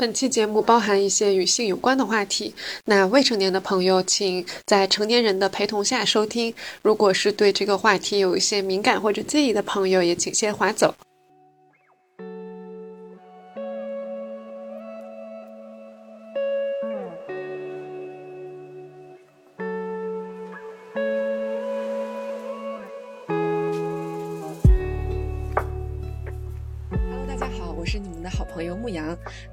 本期节目包含一些与性有关的话题，那未成年的朋友请在成年人的陪同下收听。如果是对这个话题有一些敏感或者介意的朋友，也请先划走。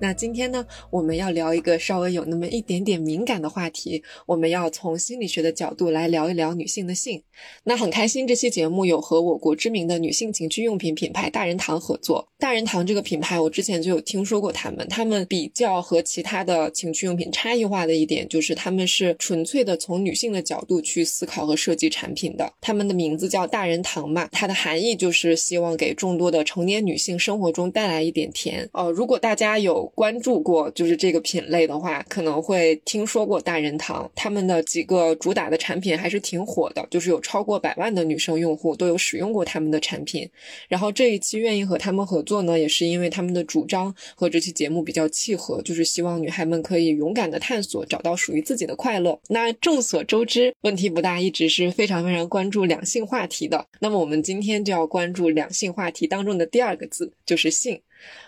那今天呢，我们要聊一个稍微有那么一点点敏感的话题，我们要从心理学的角度来聊一聊女性的性。那很开心，这期节目有和我国知名的女性情趣用品品牌大人堂合作。大人堂这个品牌，我之前就有听说过他们。他们比较和其他的情趣用品差异化的一点，就是他们是纯粹的从女性的角度去思考和设计产品的。他们的名字叫大人堂嘛，它的含义就是希望给众多的成年女性生活中带来一点甜。哦，如果大家有。关注过就是这个品类的话，可能会听说过大人堂，他们的几个主打的产品还是挺火的，就是有超过百万的女生用户都有使用过他们的产品。然后这一期愿意和他们合作呢，也是因为他们的主张和这期节目比较契合，就是希望女孩们可以勇敢的探索，找到属于自己的快乐。那众所周知，问题不大一直是非常非常关注两性话题的，那么我们今天就要关注两性话题当中的第二个字，就是性。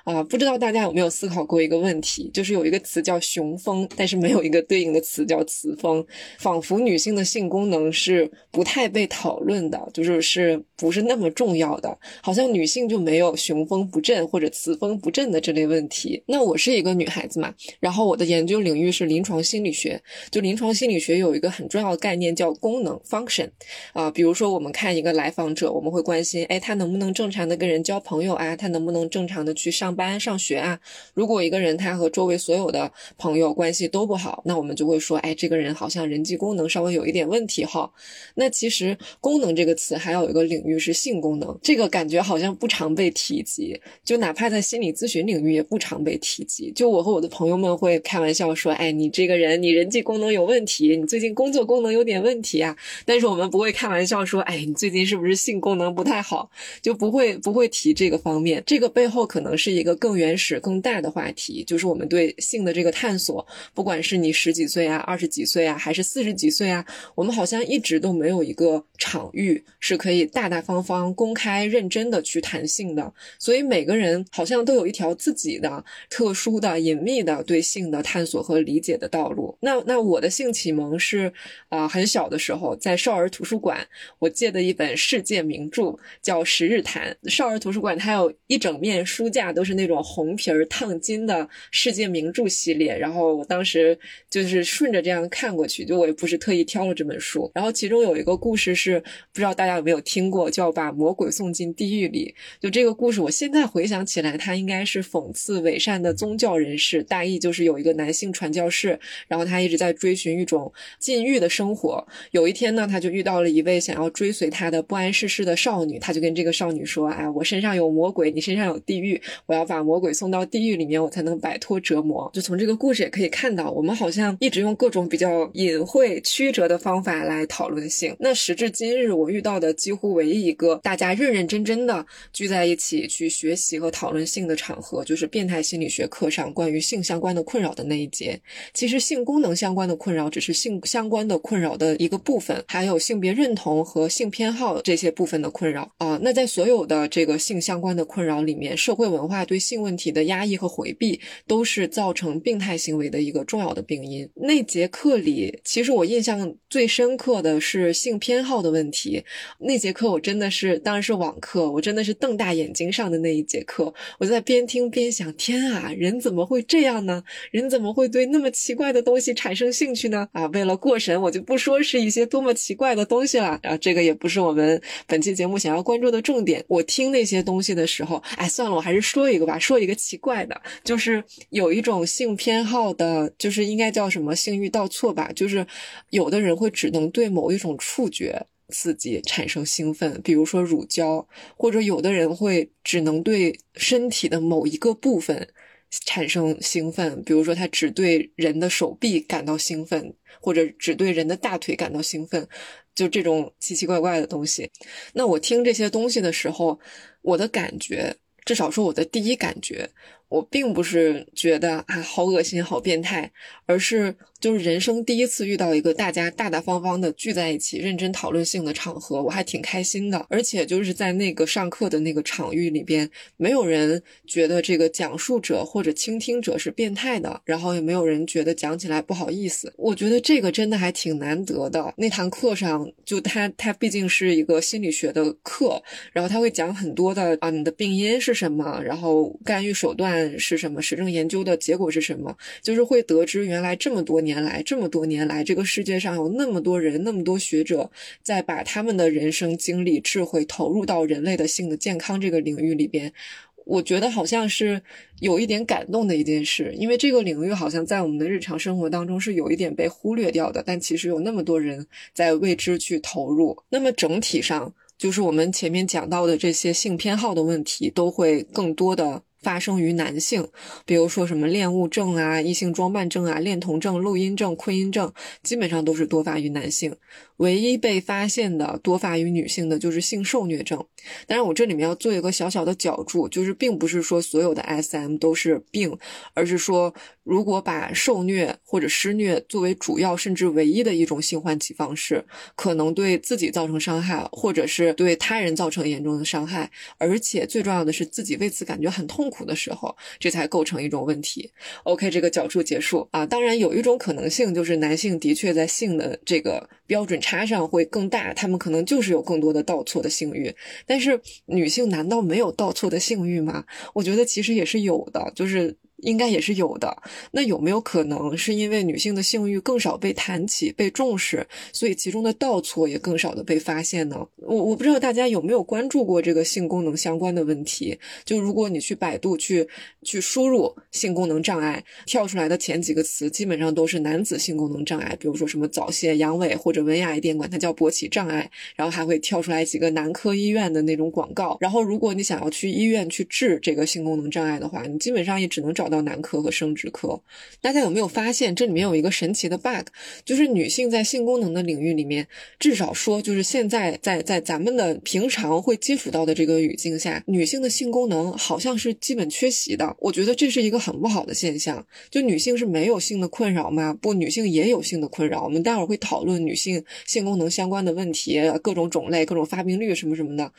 啊，不知道大家有没有思考过一个问题，就是有一个词叫雄风，但是没有一个对应的词叫雌风，仿佛女性的性功能是不太被讨论的，就是是不是那么重要的，好像女性就没有雄风不振或者雌风不振的这类问题。那我是一个女孩子嘛，然后我的研究领域是临床心理学，就临床心理学有一个很重要的概念叫功能 （function）。啊，比如说我们看一个来访者，我们会关心，哎，他能不能正常的跟人交朋友啊？他能不能正常的去。去上班上学啊，如果一个人他和周围所有的朋友关系都不好，那我们就会说，哎，这个人好像人际功能稍微有一点问题哈。那其实“功能”这个词还有一个领域是性功能，这个感觉好像不常被提及，就哪怕在心理咨询领域也不常被提及。就我和我的朋友们会开玩笑说，哎，你这个人你人际功能有问题，你最近工作功能有点问题啊。但是我们不会开玩笑说，哎，你最近是不是性功能不太好？就不会不会提这个方面。这个背后可能。是一个更原始、更大的话题，就是我们对性的这个探索。不管是你十几岁啊、二十几岁啊，还是四十几岁啊，我们好像一直都没有一个场域是可以大大方方、公开、认真的去谈性的。所以每个人好像都有一条自己的特殊的、隐秘的对性的探索和理解的道路。那那我的性启蒙是啊，很小的时候在少儿图书馆，我借的一本世界名著叫《十日谈》。少儿图书馆它有一整面书架。都是那种红皮儿烫金的世界名著系列，然后我当时就是顺着这样看过去，就我也不是特意挑了这本书。然后其中有一个故事是不知道大家有没有听过，叫把魔鬼送进地狱里。就这个故事，我现在回想起来，它应该是讽刺伪善的宗教人士。大意就是有一个男性传教士，然后他一直在追寻一种禁欲的生活。有一天呢，他就遇到了一位想要追随他的不谙世事的少女，他就跟这个少女说：“哎，我身上有魔鬼，你身上有地狱。”我要把魔鬼送到地狱里面，我才能摆脱折磨。就从这个故事也可以看到，我们好像一直用各种比较隐晦、曲折的方法来讨论性。那时至今日，我遇到的几乎唯一一个大家认认真真的聚在一起去学习和讨论性的场合，就是变态心理学课上关于性相关的困扰的那一节。其实性功能相关的困扰只是性相关的困扰的一个部分，还有性别认同和性偏好这些部分的困扰啊。那在所有的这个性相关的困扰里面，社会文文化。对性问题的压抑和回避，都是造成病态行为的一个重要的病因。那节课里，其实我印象最深刻的是性偏好的问题。那节课我真的是，当然是网课，我真的是瞪大眼睛上的那一节课。我在边听边想：天啊，人怎么会这样呢？人怎么会对那么奇怪的东西产生兴趣呢？啊，为了过审，我就不说是一些多么奇怪的东西了。啊，这个也不是我们本期节目想要关注的重点。我听那些东西的时候，哎，算了，我还是说。一个吧，说一个奇怪的，就是有一种性偏好的，就是应该叫什么性欲倒错吧，就是有的人会只能对某一种触觉刺激产生兴奋，比如说乳胶，或者有的人会只能对身体的某一个部分产生兴奋，比如说他只对人的手臂感到兴奋，或者只对人的大腿感到兴奋，就这种奇奇怪怪的东西。那我听这些东西的时候，我的感觉。至少说，我的第一感觉，我并不是觉得啊好恶心、好变态，而是就是人生第一次遇到一个大家大大方方的聚在一起认真讨论性的场合，我还挺开心的。而且就是在那个上课的那个场域里边，没有人觉得这个讲述者或者倾听者是变态的，然后也没有人觉得讲起来不好意思。我觉得这个真的还挺难得的。那堂课上，就他他毕竟是一个心理学的课，然后他会讲很多的啊，你的病因是什么，然后干预手段。是什么实证研究的结果是什么？就是会得知原来这么多年来，这么多年来，这个世界上有那么多人，那么多学者在把他们的人生经历、智慧投入到人类的性的健康这个领域里边。我觉得好像是有一点感动的一件事，因为这个领域好像在我们的日常生活当中是有一点被忽略掉的，但其实有那么多人在为之去投入。那么整体上，就是我们前面讲到的这些性偏好的问题，都会更多的。发生于男性，比如说什么恋物症啊、异性装扮症啊、恋童症、录音症、困音症，基本上都是多发于男性。唯一被发现的多发于女性的就是性受虐症。当然，我这里面要做一个小小的角注，就是并不是说所有的 SM 都是病，而是说如果把受虐或者施虐作为主要甚至唯一的一种性唤起方式，可能对自己造成伤害，或者是对他人造成严重的伤害，而且最重要的是自己为此感觉很痛苦的时候，这才构成一种问题。OK，这个角注结束啊。当然，有一种可能性就是男性的确在性的这个标准。差上会更大，他们可能就是有更多的倒错的性欲，但是女性难道没有倒错的性欲吗？我觉得其实也是有的，就是。应该也是有的。那有没有可能是因为女性的性欲更少被谈起、被重视，所以其中的倒错也更少的被发现呢？我我不知道大家有没有关注过这个性功能相关的问题。就如果你去百度去去输入性功能障碍，跳出来的前几个词基本上都是男子性功能障碍，比如说什么早泄、阳痿，或者文雅一点管它叫勃起障碍。然后还会跳出来几个男科医院的那种广告。然后如果你想要去医院去治这个性功能障碍的话，你基本上也只能找。到男科和生殖科，大家有没有发现这里面有一个神奇的 bug？就是女性在性功能的领域里面，至少说就是现在在在咱们的平常会接触到的这个语境下，女性的性功能好像是基本缺席的。我觉得这是一个很不好的现象。就女性是没有性的困扰吗？不，女性也有性的困扰。我们待会儿会讨论女性性功能相关的问题，各种种类、各种发病率什么什么的。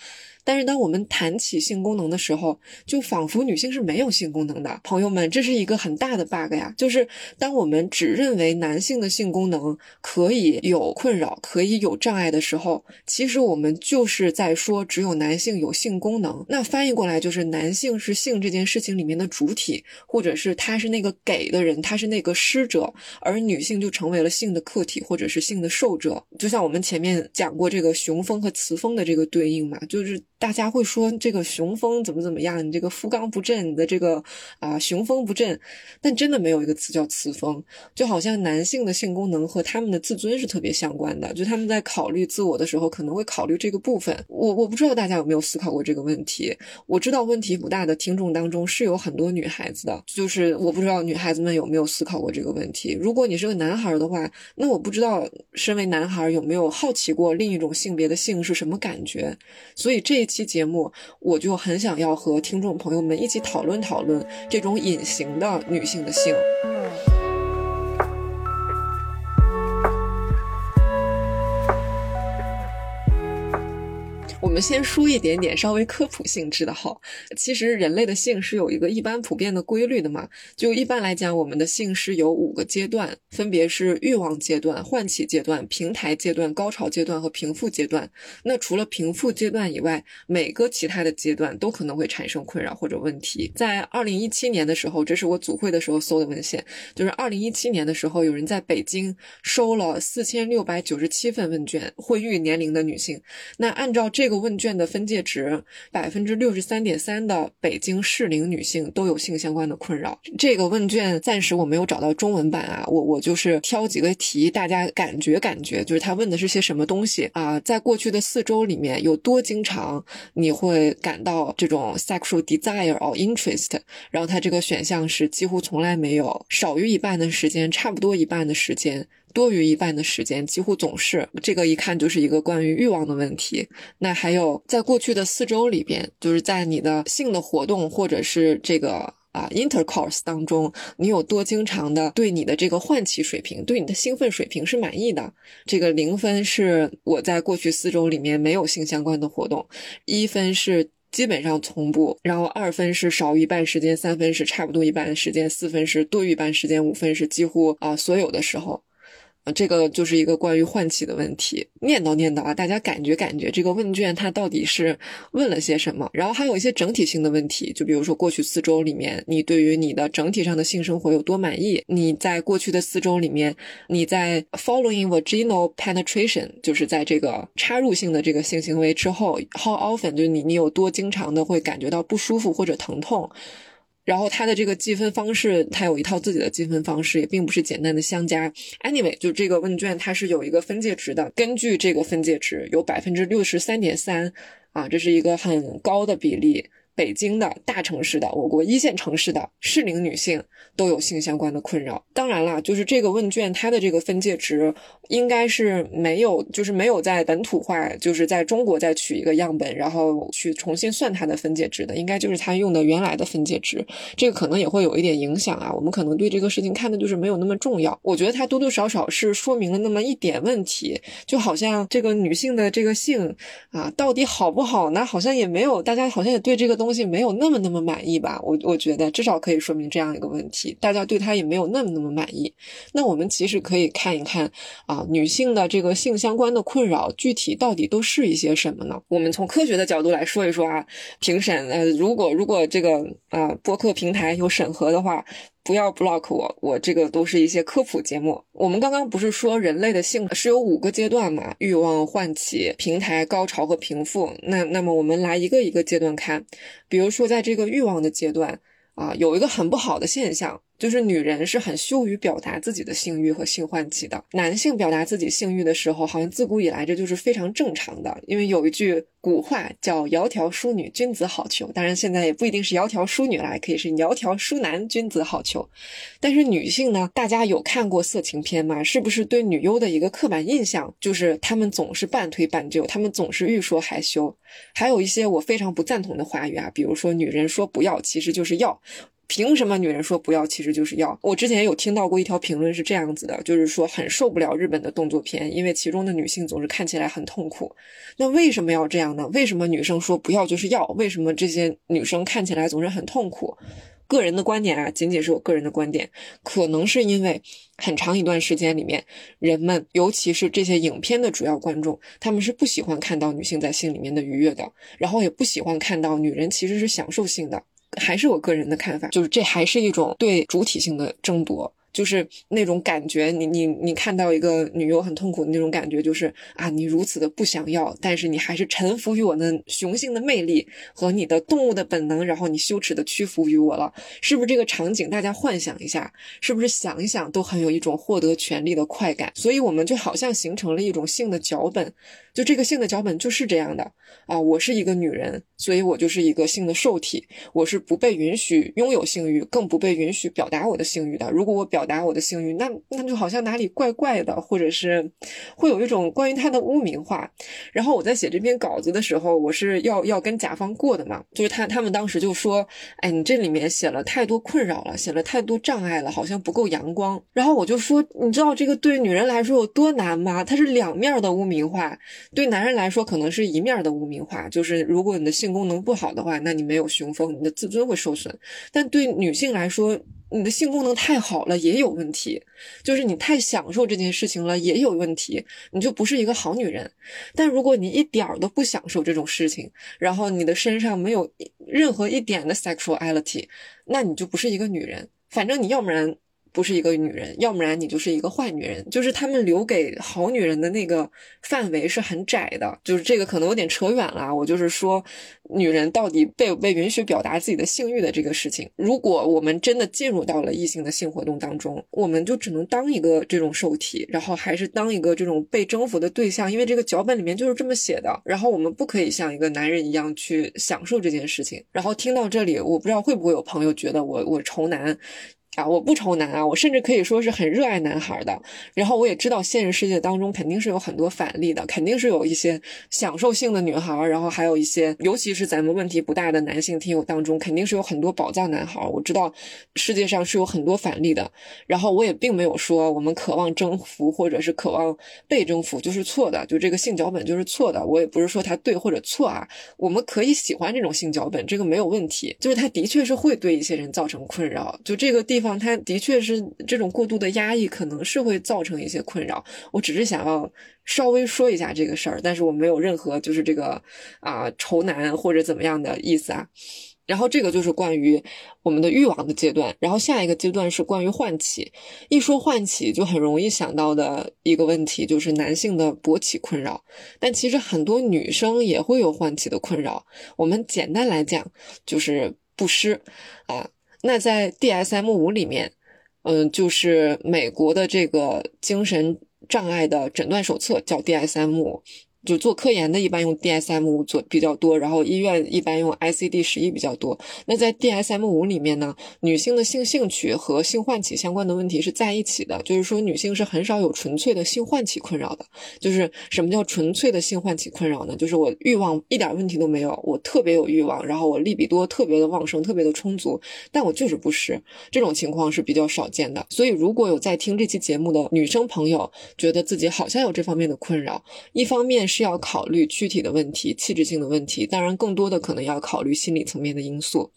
但是当我们谈起性功能的时候，就仿佛女性是没有性功能的。朋友们，这是一个很大的 bug 呀！就是当我们只认为男性的性功能可以有困扰、可以有障碍的时候，其实我们就是在说只有男性有性功能。那翻译过来就是男性是性这件事情里面的主体，或者是他是那个给的人，他是那个施者，而女性就成为了性的客体或者是性的受者。就像我们前面讲过这个雄风和雌风的这个对应嘛，就是。大家会说这个雄风怎么怎么样？你这个夫刚不振，你的这个啊雄风不振，但真的没有一个词叫雌风，就好像男性的性功能和他们的自尊是特别相关的，就他们在考虑自我的时候可能会考虑这个部分。我我不知道大家有没有思考过这个问题。我知道问题不大的听众当中是有很多女孩子的，就是我不知道女孩子们有没有思考过这个问题。如果你是个男孩的话，那我不知道身为男孩有没有好奇过另一种性别的性是什么感觉。所以这。期节目，我就很想要和听众朋友们一起讨论讨论这种隐形的女性的性。我们先说一点点稍微科普性质的哈，其实人类的性是有一个一般普遍的规律的嘛。就一般来讲，我们的性是有五个阶段，分别是欲望阶段、唤起阶段、平台阶段、高潮阶段和平复阶段。那除了平复阶段以外，每个其他的阶段都可能会产生困扰或者问题。在二零一七年的时候，这是我组会的时候搜的文献，就是二零一七年的时候，有人在北京收了四千六百九十七份问卷，会育年龄的女性。那按照这这个问卷的分界值，百分之六十三点三的北京适龄女性都有性相关的困扰。这个问卷暂时我没有找到中文版啊，我我就是挑几个题，大家感觉感觉，就是他问的是些什么东西啊？在过去的四周里面有多经常你会感到这种 sexual desire or interest？然后他这个选项是几乎从来没有，少于一半的时间，差不多一半的时间。多于一半的时间，几乎总是这个，一看就是一个关于欲望的问题。那还有，在过去的四周里边，就是在你的性的活动或者是这个啊，intercourse 当中，你有多经常的对你的这个唤起水平，对你的兴奋水平是满意的？这个零分是我在过去四周里面没有性相关的活动，一分是基本上从不，然后二分是少于一半时间，三分是差不多一半时间，四分是多于一半时间，五分是几乎啊所有的时候。这个就是一个关于唤起的问题，念叨念叨啊，大家感觉感觉这个问卷它到底是问了些什么？然后还有一些整体性的问题，就比如说过去四周里面，你对于你的整体上的性生活有多满意？你在过去的四周里面，你在 following vaginal penetration，就是在这个插入性的这个性行为之后，how often 就是你你有多经常的会感觉到不舒服或者疼痛？然后它的这个计分方式，它有一套自己的计分方式，也并不是简单的相加。Anyway，就这个问卷它是有一个分界值的，根据这个分界值，有百分之六十三点三，啊，这是一个很高的比例。北京的大城市的，我国一线城市的适龄女性都有性相关的困扰。当然了，就是这个问卷它的这个分界值应该是没有，就是没有在本土化，就是在中国再取一个样本，然后去重新算它的分界值的，应该就是它用的原来的分界值。这个可能也会有一点影响啊。我们可能对这个事情看的就是没有那么重要。我觉得它多多少少是说明了那么一点问题，就好像这个女性的这个性啊，到底好不好呢？好像也没有，大家好像也对这个东。东西没有那么那么满意吧？我我觉得至少可以说明这样一个问题，大家对他也没有那么那么满意。那我们其实可以看一看啊，女性的这个性相关的困扰具体到底都是一些什么呢？我们从科学的角度来说一说啊，评审呃，如果如果这个啊播客平台有审核的话。不要 block 我，我这个都是一些科普节目。我们刚刚不是说人类的性是有五个阶段嘛？欲望、唤起、平台、高潮和平复。那那么我们来一个一个阶段看，比如说在这个欲望的阶段啊，有一个很不好的现象。就是女人是很羞于表达自己的性欲和性唤起的，男性表达自己性欲的时候，好像自古以来这就是非常正常的。因为有一句古话叫“窈窕淑女，君子好逑”，当然现在也不一定是窈窕淑女了，可以是窈窕淑男，君子好逑。但是女性呢，大家有看过色情片吗？是不是对女优的一个刻板印象就是她们总是半推半就，她们总是欲说还休？还有一些我非常不赞同的话语啊，比如说女人说不要，其实就是要。凭什么女人说不要，其实就是要？我之前有听到过一条评论是这样子的，就是说很受不了日本的动作片，因为其中的女性总是看起来很痛苦。那为什么要这样呢？为什么女生说不要就是要？为什么这些女生看起来总是很痛苦？个人的观点啊，仅仅是我个人的观点，可能是因为很长一段时间里面，人们尤其是这些影片的主要观众，他们是不喜欢看到女性在性里面的愉悦的，然后也不喜欢看到女人其实是享受性的。还是我个人的看法，就是这还是一种对主体性的争夺。就是那种感觉，你你你看到一个女优很痛苦的那种感觉，就是啊，你如此的不想要，但是你还是臣服于我的雄性的魅力和你的动物的本能，然后你羞耻的屈服于我了，是不是这个场景？大家幻想一下，是不是想一想都很有一种获得权利的快感？所以我们就好像形成了一种性的脚本，就这个性的脚本就是这样的啊，我是一个女人，所以我就是一个性的受体，我是不被允许拥有性欲，更不被允许表达我的性欲的。如果我表达我的幸运，那那就好像哪里怪怪的，或者是会有一种关于他的污名化。然后我在写这篇稿子的时候，我是要要跟甲方过的嘛，就是他他们当时就说，哎，你这里面写了太多困扰了，写了太多障碍了，好像不够阳光。然后我就说，你知道这个对女人来说有多难吗？它是两面的污名化，对男人来说可能是一面的污名化，就是如果你的性功能不好的话，那你没有雄风，你的自尊会受损。但对女性来说，你的性功能太好了也有问题，就是你太享受这件事情了也有问题，你就不是一个好女人。但如果你一点儿都不享受这种事情，然后你的身上没有任何一点的 sexuality，那你就不是一个女人。反正你要不然。不是一个女人，要不然你就是一个坏女人。就是他们留给好女人的那个范围是很窄的。就是这个可能有点扯远了。我就是说，女人到底被被允许表达自己的性欲的这个事情。如果我们真的进入到了异性的性活动当中，我们就只能当一个这种受体，然后还是当一个这种被征服的对象。因为这个脚本里面就是这么写的。然后我们不可以像一个男人一样去享受这件事情。然后听到这里，我不知道会不会有朋友觉得我我仇男。啊，我不愁男啊，我甚至可以说是很热爱男孩的。然后我也知道现实世界当中肯定是有很多反例的，肯定是有一些享受性的女孩，然后还有一些，尤其是咱们问题不大的男性听友当中，肯定是有很多宝藏男孩。我知道世界上是有很多反例的。然后我也并没有说我们渴望征服或者是渴望被征服就是错的，就这个性脚本就是错的。我也不是说它对或者错啊，我们可以喜欢这种性脚本，这个没有问题。就是它的确是会对一些人造成困扰，就这个地方。它的确是这种过度的压抑，可能是会造成一些困扰。我只是想要稍微说一下这个事儿，但是我没有任何就是这个啊愁男或者怎么样的意思啊。然后这个就是关于我们的欲望的阶段，然后下一个阶段是关于唤起。一说唤起，就很容易想到的一个问题就是男性的勃起困扰，但其实很多女生也会有唤起的困扰。我们简单来讲就是不湿啊。那在 DSM 五里面，嗯，就是美国的这个精神障碍的诊断手册，叫 DSM 五。就做科研的，一般用 DSM 五做比较多，然后医院一般用 ICD 十一比较多。那在 DSM 五里面呢，女性的性兴趣和性唤起相关的问题是在一起的，就是说女性是很少有纯粹的性唤起困扰的。就是什么叫纯粹的性唤起困扰呢？就是我欲望一点问题都没有，我特别有欲望，然后我利比多特别的旺盛，特别的充足，但我就是不湿。这种情况是比较少见的。所以如果有在听这期节目的女生朋友，觉得自己好像有这方面的困扰，一方面。是是要考虑躯体的问题、气质性的问题，当然更多的可能要考虑心理层面的因素。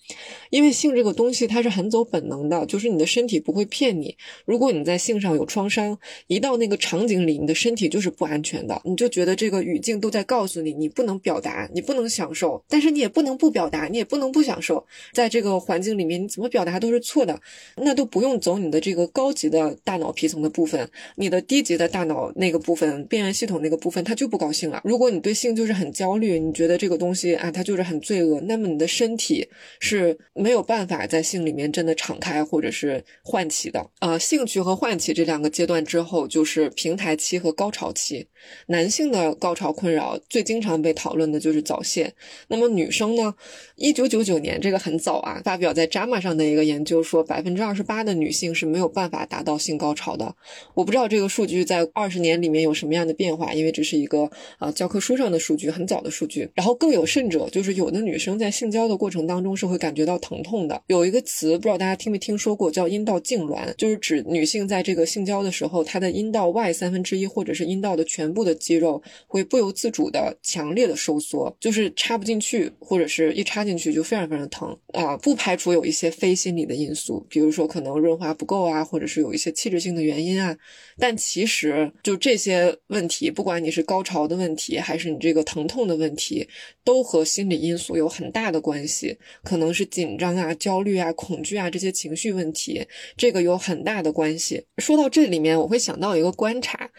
因为性这个东西它是很走本能的，就是你的身体不会骗你。如果你在性上有创伤，一到那个场景里，你的身体就是不安全的，你就觉得这个语境都在告诉你，你不能表达，你不能享受，但是你也不能不表达，你也不能不享受。在这个环境里面，你怎么表达都是错的，那都不用走你的这个高级的大脑皮层的部分，你的低级的大脑那个部分，边缘系统那个部分，它就不高兴。如果你对性就是很焦虑，你觉得这个东西啊，它就是很罪恶，那么你的身体是没有办法在性里面真的敞开或者是唤起的。呃，兴趣和唤起这两个阶段之后，就是平台期和高潮期。男性的高潮困扰最经常被讨论的就是早泄。那么女生呢？一九九九年这个很早啊，发表在《JAMA》上的一个研究说，百分之二十八的女性是没有办法达到性高潮的。我不知道这个数据在二十年里面有什么样的变化，因为这是一个。啊，教科书上的数据很早的数据，然后更有甚者，就是有的女生在性交的过程当中是会感觉到疼痛的。有一个词，不知道大家听没听说过，叫阴道痉挛，就是指女性在这个性交的时候，她的阴道外三分之一或者是阴道的全部的肌肉会不由自主的强烈的收缩，就是插不进去，或者是一插进去就非常非常疼啊。不排除有一些非心理的因素，比如说可能润滑不够啊，或者是有一些气质性的原因啊。但其实就这些问题，不管你是高潮的，问题还是你这个疼痛的问题，都和心理因素有很大的关系，可能是紧张啊、焦虑啊、恐惧啊这些情绪问题，这个有很大的关系。说到这里面，我会想到一个观察。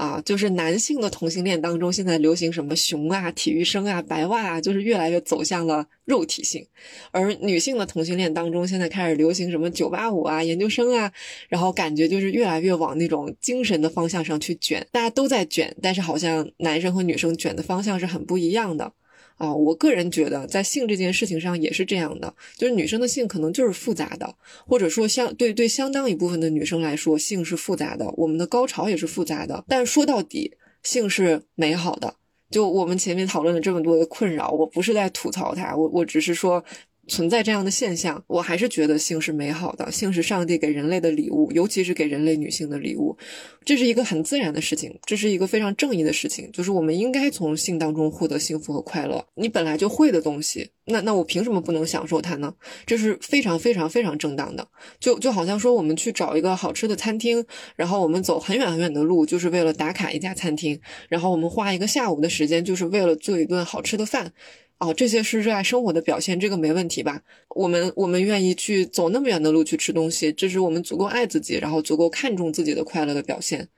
啊，就是男性的同性恋当中，现在流行什么熊啊、体育生啊、白袜啊，就是越来越走向了肉体性；而女性的同性恋当中，现在开始流行什么九八五啊、研究生啊，然后感觉就是越来越往那种精神的方向上去卷。大家都在卷，但是好像男生和女生卷的方向是很不一样的。啊，我个人觉得，在性这件事情上也是这样的，就是女生的性可能就是复杂的，或者说相对对相当一部分的女生来说，性是复杂的，我们的高潮也是复杂的。但说到底，性是美好的。就我们前面讨论了这么多的困扰，我不是在吐槽它，我我只是说。存在这样的现象，我还是觉得性是美好的，性是上帝给人类的礼物，尤其是给人类女性的礼物，这是一个很自然的事情，这是一个非常正义的事情，就是我们应该从性当中获得幸福和快乐。你本来就会的东西，那那我凭什么不能享受它呢？这是非常非常非常正当的。就就好像说，我们去找一个好吃的餐厅，然后我们走很远很远的路，就是为了打卡一家餐厅，然后我们花一个下午的时间，就是为了做一顿好吃的饭。哦，这些是热爱生活的表现，这个没问题吧？我们我们愿意去走那么远的路去吃东西，这是我们足够爱自己，然后足够看重自己的快乐的表现。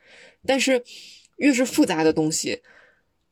但是，越是复杂的东西，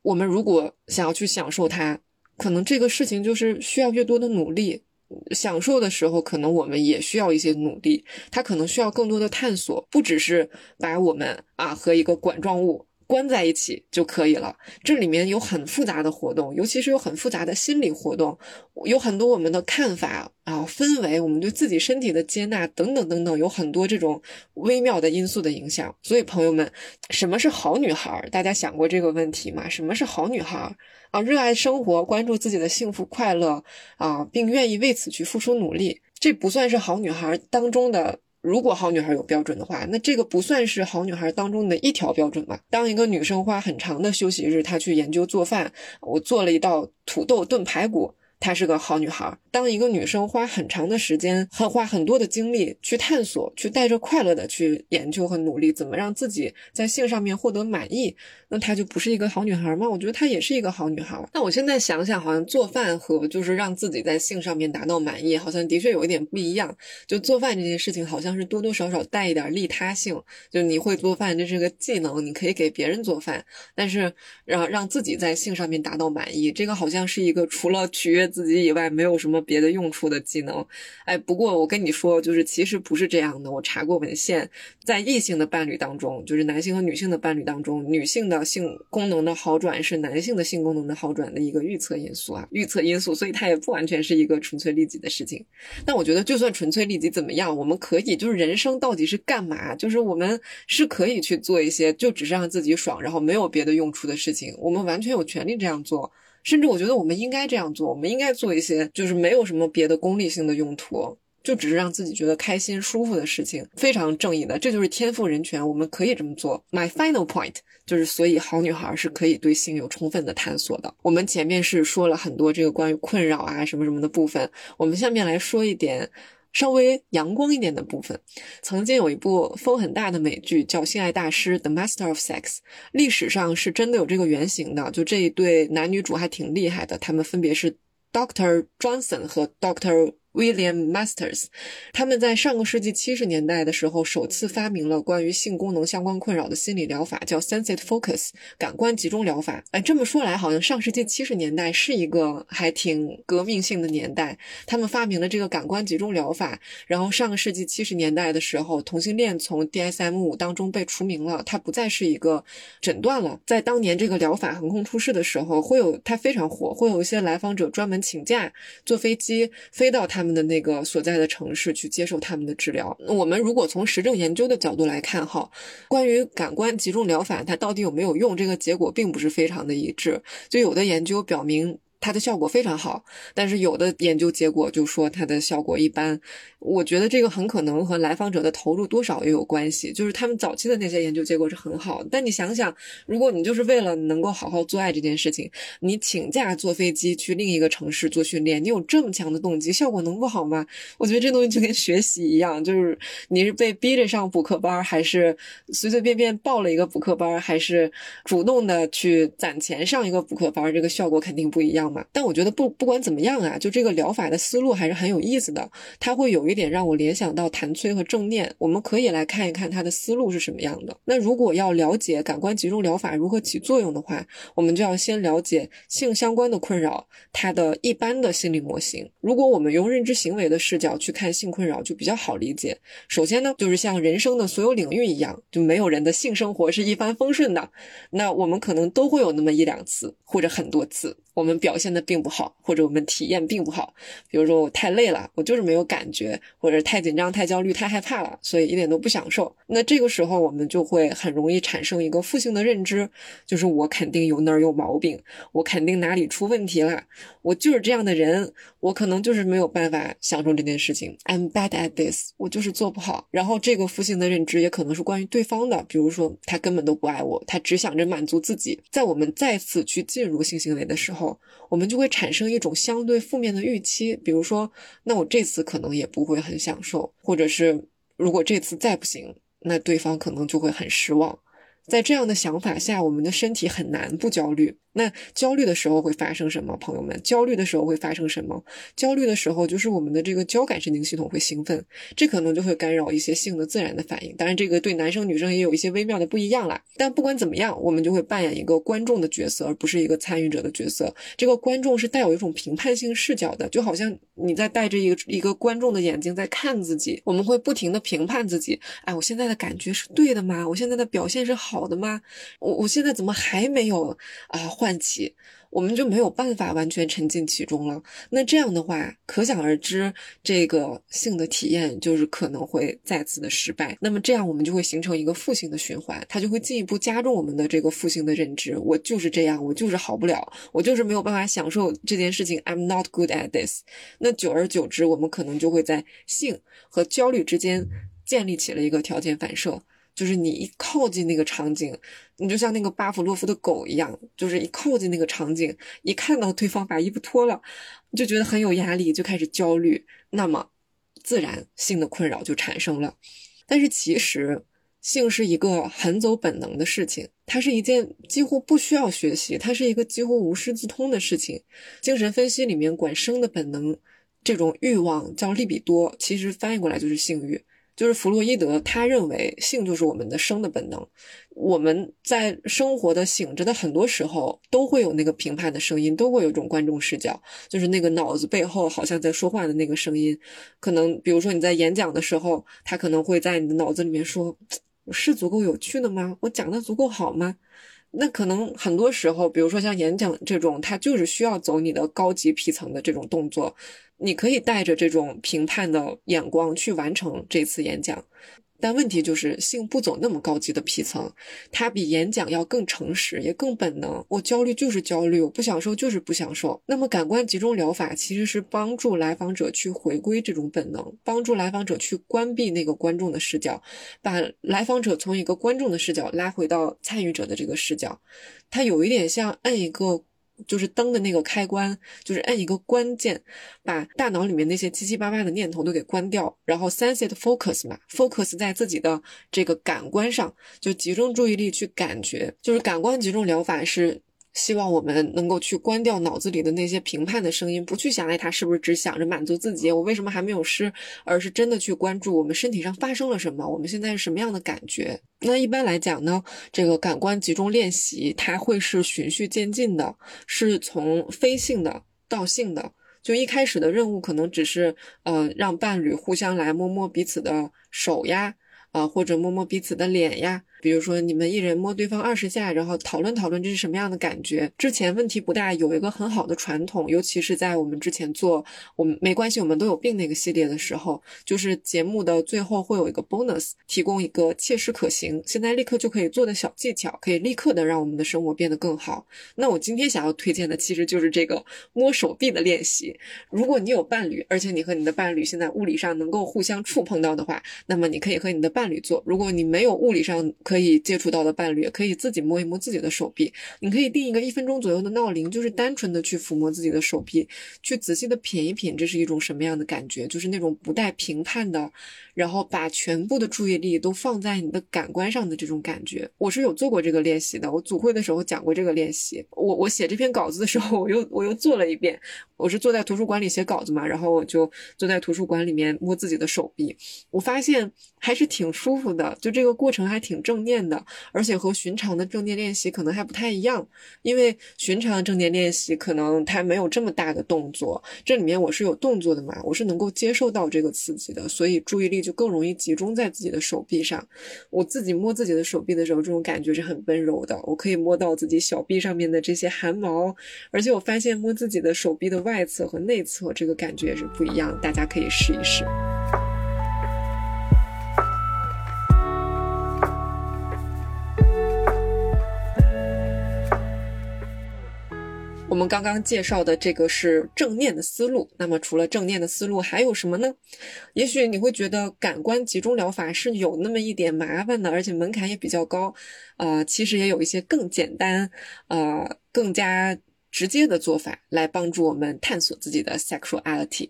我们如果想要去享受它，可能这个事情就是需要越多的努力。享受的时候，可能我们也需要一些努力，它可能需要更多的探索，不只是把我们啊和一个管状物。关在一起就可以了。这里面有很复杂的活动，尤其是有很复杂的心理活动，有很多我们的看法啊、氛围，我们对自己身体的接纳等等等等，有很多这种微妙的因素的影响。所以，朋友们，什么是好女孩？大家想过这个问题吗？什么是好女孩？啊，热爱生活，关注自己的幸福快乐啊，并愿意为此去付出努力，这不算是好女孩当中的。如果好女孩有标准的话，那这个不算是好女孩当中的一条标准吧？当一个女生花很长的休息日，她去研究做饭，我做了一道土豆炖排骨。她是个好女孩。当一个女生花很长的时间和花很多的精力去探索，去带着快乐的去研究和努力，怎么让自己在性上面获得满意，那她就不是一个好女孩吗？我觉得她也是一个好女孩。那我现在想想，好像做饭和就是让自己在性上面达到满意，好像的确有一点不一样。就做饭这件事情，好像是多多少少带一点利他性，就你会做饭，这是个技能，你可以给别人做饭，但是让让自己在性上面达到满意，这个好像是一个除了取悦。自己以外没有什么别的用处的技能，哎，不过我跟你说，就是其实不是这样的。我查过文献，在异性的伴侣当中，就是男性和女性的伴侣当中，女性的性功能的好转是男性的性功能的好转的一个预测因素啊，预测因素，所以它也不完全是一个纯粹利己的事情。但我觉得，就算纯粹利己怎么样，我们可以就是人生到底是干嘛？就是我们是可以去做一些就只是让自己爽，然后没有别的用处的事情，我们完全有权利这样做。甚至我觉得我们应该这样做，我们应该做一些就是没有什么别的功利性的用途，就只是让自己觉得开心舒服的事情，非常正义的，这就是天赋人权，我们可以这么做。My final point 就是，所以好女孩是可以对性有充分的探索的。我们前面是说了很多这个关于困扰啊什么什么的部分，我们下面来说一点。稍微阳光一点的部分，曾经有一部风很大的美剧叫《性爱大师》The Master of Sex，历史上是真的有这个原型的，就这一对男女主还挺厉害的，他们分别是 Doctor Johnson 和 Doctor。William Masters，他们在上个世纪七十年代的时候，首次发明了关于性功能相关困扰的心理疗法，叫 Sensitive Focus 感官集中疗法。哎，这么说来，好像上世纪七十年代是一个还挺革命性的年代。他们发明了这个感官集中疗法，然后上个世纪七十年代的时候，同性恋从 DSM 五当中被除名了，它不再是一个诊断了。在当年这个疗法横空出世的时候，会有它非常火，会有一些来访者专门请假坐飞机飞到他。他们的那个所在的城市去接受他们的治疗。我们如果从实证研究的角度来看，哈，关于感官集中疗法它到底有没有用，这个结果并不是非常的一致。就有的研究表明。它的效果非常好，但是有的研究结果就说它的效果一般。我觉得这个很可能和来访者的投入多少也有关系。就是他们早期的那些研究结果是很好，但你想想，如果你就是为了能够好好做爱这件事情，你请假坐飞机去另一个城市做训练，你有这么强的动机，效果能不好吗？我觉得这东西就跟学习一样，就是你是被逼着上补课班，还是随随便便报了一个补课班，还是主动的去攒钱上一个补课班，这个效果肯定不一样。但我觉得不不管怎么样啊，就这个疗法的思路还是很有意思的。它会有一点让我联想到谭崔和正念，我们可以来看一看它的思路是什么样的。那如果要了解感官集中疗法如何起作用的话，我们就要先了解性相关的困扰它的一般的心理模型。如果我们用认知行为的视角去看性困扰，就比较好理解。首先呢，就是像人生的所有领域一样，就没有人的性生活是一帆风顺的。那我们可能都会有那么一两次或者很多次。我们表现的并不好，或者我们体验并不好。比如说我太累了，我就是没有感觉，或者太紧张、太焦虑、太害怕了，所以一点都不享受。那这个时候我们就会很容易产生一个负性的认知，就是我肯定有那儿有毛病，我肯定哪里出问题了，我就是这样的人，我可能就是没有办法享受这件事情。I'm bad at this，我就是做不好。然后这个负性的认知也可能是关于对方的，比如说他根本都不爱我，他只想着满足自己。在我们再次去进入性行为的时候。我们就会产生一种相对负面的预期，比如说，那我这次可能也不会很享受，或者是如果这次再不行，那对方可能就会很失望。在这样的想法下，我们的身体很难不焦虑。那焦虑的时候会发生什么？朋友们，焦虑的时候会发生什么？焦虑的时候就是我们的这个交感神经系统会兴奋，这可能就会干扰一些性的自然的反应。当然，这个对男生女生也有一些微妙的不一样啦。但不管怎么样，我们就会扮演一个观众的角色，而不是一个参与者的角色。这个观众是带有一种评判性视角的，就好像你在带着一个一个观众的眼睛在看自己。我们会不停的评判自己，哎，我现在的感觉是对的吗？我现在的表现是好的吗？我我现在怎么还没有啊？唤起，我们就没有办法完全沉浸其中了。那这样的话，可想而知，这个性的体验就是可能会再次的失败。那么这样，我们就会形成一个负性的循环，它就会进一步加重我们的这个负性的认知。我就是这样，我就是好不了，我就是没有办法享受这件事情。I'm not good at this。那久而久之，我们可能就会在性和焦虑之间建立起了一个条件反射。就是你一靠近那个场景，你就像那个巴甫洛夫的狗一样，就是一靠近那个场景，一看到对方把衣服脱了，就觉得很有压力，就开始焦虑，那么自然性的困扰就产生了。但是其实性是一个很走本能的事情，它是一件几乎不需要学习，它是一个几乎无师自通的事情。精神分析里面管生的本能这种欲望叫利比多，其实翻译过来就是性欲。就是弗洛伊德，他认为性就是我们的生的本能。我们在生活的醒着的很多时候，都会有那个评判的声音，都会有一种观众视角，就是那个脑子背后好像在说话的那个声音。可能比如说你在演讲的时候，他可能会在你的脑子里面说：“我是足够有趣的吗？我讲的足够好吗？”那可能很多时候，比如说像演讲这种，它就是需要走你的高级皮层的这种动作。你可以带着这种评判的眼光去完成这次演讲，但问题就是性不走那么高级的皮层，它比演讲要更诚实，也更本能。我焦虑就是焦虑，我不享受就是不享受。那么感官集中疗法其实是帮助来访者去回归这种本能，帮助来访者去关闭那个观众的视角，把来访者从一个观众的视角拉回到参与者的这个视角。它有一点像摁一个。就是灯的那个开关，就是按一个关键，把大脑里面那些七七八八的念头都给关掉，然后 sense it focus 嘛，focus 在自己的这个感官上，就集中注意力去感觉，就是感官集中疗法是。希望我们能够去关掉脑子里的那些评判的声音，不去想哎，他是不是只想着满足自己？我为什么还没有湿？而是真的去关注我们身体上发生了什么，我们现在是什么样的感觉？那一般来讲呢，这个感官集中练习，它会是循序渐进的，是从非性的到性的。就一开始的任务可能只是呃，让伴侣互相来摸摸彼此的手呀，啊，或者摸摸彼此的脸呀。比如说，你们一人摸对方二十下，然后讨论讨论这是什么样的感觉。之前问题不大，有一个很好的传统，尤其是在我们之前做我们没关系，我们都有病那个系列的时候，就是节目的最后会有一个 bonus，提供一个切实可行、现在立刻就可以做的小技巧，可以立刻的让我们的生活变得更好。那我今天想要推荐的其实就是这个摸手臂的练习。如果你有伴侣，而且你和你的伴侣现在物理上能够互相触碰到的话，那么你可以和你的伴侣做。如果你没有物理上，可以接触到的伴侣，可以自己摸一摸自己的手臂。你可以定一个一分钟左右的闹铃，就是单纯的去抚摸自己的手臂，去仔细的品一品，这是一种什么样的感觉？就是那种不带评判的，然后把全部的注意力都放在你的感官上的这种感觉。我是有做过这个练习的，我组会的时候讲过这个练习。我我写这篇稿子的时候，我又我又做了一遍。我是坐在图书馆里写稿子嘛，然后我就坐在图书馆里面摸自己的手臂，我发现还是挺舒服的，就这个过程还挺正念的，而且和寻常的正念练习可能还不太一样，因为寻常的正念练习可能它没有这么大的动作，这里面我是有动作的嘛，我是能够接受到这个刺激的，所以注意力就更容易集中在自己的手臂上。我自己摸自己的手臂的时候，这种感觉是很温柔的，我可以摸到自己小臂上面的这些汗毛，而且我发现摸自己的手臂的外。侧和内侧这个感觉也是不一样，大家可以试一试。我们刚刚介绍的这个是正念的思路，那么除了正念的思路还有什么呢？也许你会觉得感官集中疗法是有那么一点麻烦的，而且门槛也比较高。呃，其实也有一些更简单，呃，更加。直接的做法来帮助我们探索自己的 sexuality。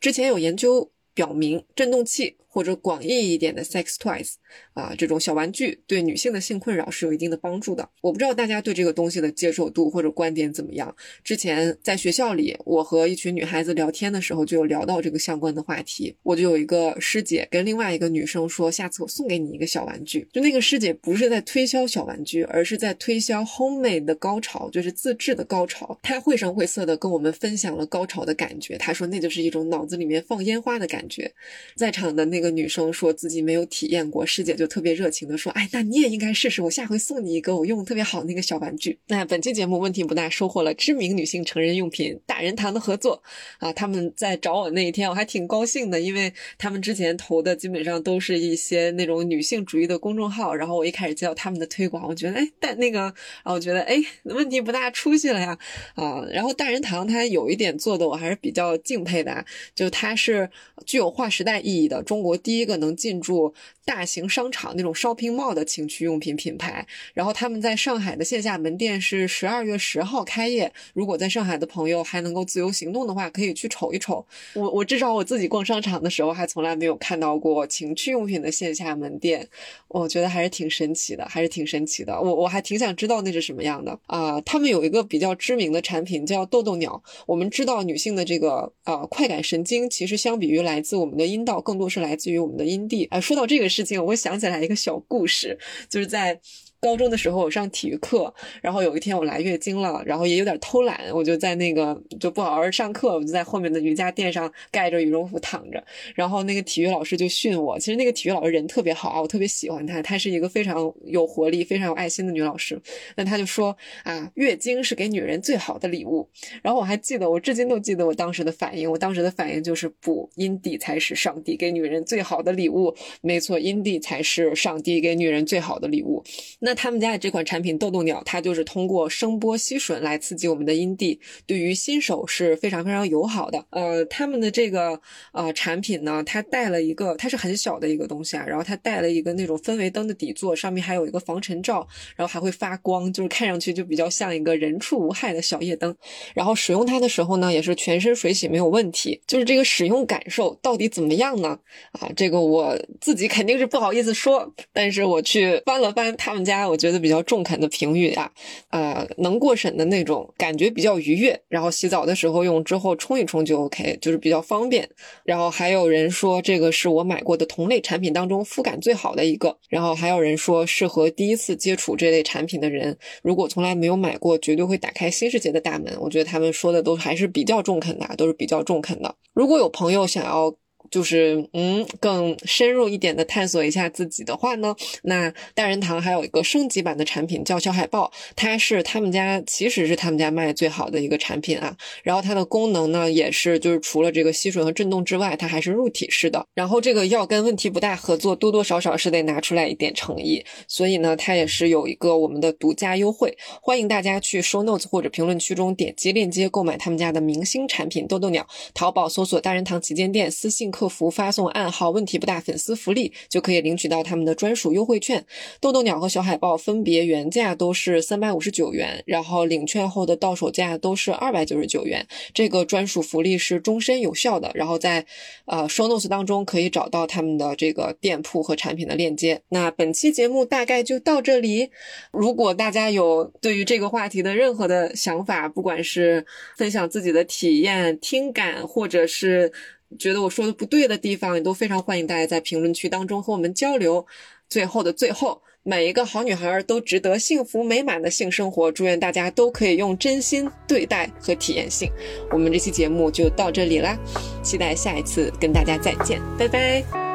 之前有研究表明，振动器。或者广义一点的 sex toys 啊，这种小玩具对女性的性困扰是有一定的帮助的。我不知道大家对这个东西的接受度或者观点怎么样。之前在学校里，我和一群女孩子聊天的时候，就有聊到这个相关的话题。我就有一个师姐跟另外一个女生说，下次我送给你一个小玩具。就那个师姐不是在推销小玩具，而是在推销 homemade 的高潮，就是自制的高潮。她绘声绘色的跟我们分享了高潮的感觉。她说那就是一种脑子里面放烟花的感觉。在场的那个个女生说自己没有体验过，师姐就特别热情的说：“哎，那你也应该试试，我下回送你一个我用特别好那个小玩具。”那本期节目问题不大，收获了知名女性成人用品大人堂的合作啊！他们在找我那一天，我还挺高兴的，因为他们之前投的基本上都是一些那种女性主义的公众号，然后我一开始接到他们的推广，我觉得哎，但那个啊，我觉得哎，问题不大，出息了呀啊！然后大人堂它有一点做的我还是比较敬佩的，就它是具有划时代意义的。中国第一个能进驻大型商场那种 shopping mall 的情趣用品品牌，然后他们在上海的线下门店是十二月十号开业。如果在上海的朋友还能够自由行动的话，可以去瞅一瞅。我我至少我自己逛商场的时候，还从来没有看到过情趣用品的线下门店，我觉得还是挺神奇的，还是挺神奇的。我我还挺想知道那是什么样的啊。他们有一个比较知名的产品叫豆豆鸟。我们知道女性的这个啊快感神经，其实相比于来自我们的阴道，更多是来自于我们的阴蒂。啊，说到这个事情，我会想起来一个小故事，就是在。高中的时候我上体育课，然后有一天我来月经了，然后也有点偷懒，我就在那个就不好好上课，我就在后面的瑜伽垫上盖着羽绒服躺着，然后那个体育老师就训我。其实那个体育老师人特别好，我特别喜欢她，她是一个非常有活力、非常有爱心的女老师。那她就说啊，月经是给女人最好的礼物。然后我还记得，我至今都记得我当时的反应，我当时的反应就是不，阴蒂才是上帝给女人最好的礼物。没错，阴蒂才是上帝给女人最好的礼物。那。他们家的这款产品豆豆鸟，它就是通过声波吸吮来刺激我们的阴蒂，对于新手是非常非常友好的。呃，他们的这个呃产品呢，它带了一个，它是很小的一个东西啊，然后它带了一个那种氛围灯的底座，上面还有一个防尘罩，然后还会发光，就是看上去就比较像一个人畜无害的小夜灯。然后使用它的时候呢，也是全身水洗没有问题。就是这个使用感受到底怎么样呢？啊，这个我自己肯定是不好意思说，但是我去翻了翻他们家我觉得比较中肯的评语啊，呃，能过审的那种，感觉比较愉悦，然后洗澡的时候用之后冲一冲就 OK，就是比较方便。然后还有人说这个是我买过的同类产品当中肤感最好的一个。然后还有人说适合第一次接触这类产品的人，如果从来没有买过，绝对会打开新世界的大门。我觉得他们说的都还是比较中肯的，都是比较中肯的。如果有朋友想要。就是嗯，更深入一点的探索一下自己的话呢，那大人堂还有一个升级版的产品叫小海豹，它是他们家其实是他们家卖最好的一个产品啊。然后它的功能呢，也是就是除了这个吸吮和震动之外，它还是入体式的。然后这个要跟问题不大合作，多多少少是得拿出来一点诚意，所以呢，它也是有一个我们的独家优惠，欢迎大家去 show notes 或者评论区中点击链接购买他们家的明星产品豆豆鸟，淘宝搜索大人堂旗舰店私信客。客服发送暗号“问题不大”粉丝福利，就可以领取到他们的专属优惠券。豆豆鸟和小海豹分别原价都是三百五十九元，然后领券后的到手价都是二百九十九元。这个专属福利是终身有效的。然后在呃 show notes 当中可以找到他们的这个店铺和产品的链接。那本期节目大概就到这里。如果大家有对于这个话题的任何的想法，不管是分享自己的体验、听感，或者是。觉得我说的不对的地方，也都非常欢迎大家在评论区当中和我们交流。最后的最后，每一个好女孩都值得幸福美满的性生活，祝愿大家都可以用真心对待和体验性。我们这期节目就到这里啦，期待下一次跟大家再见，拜拜。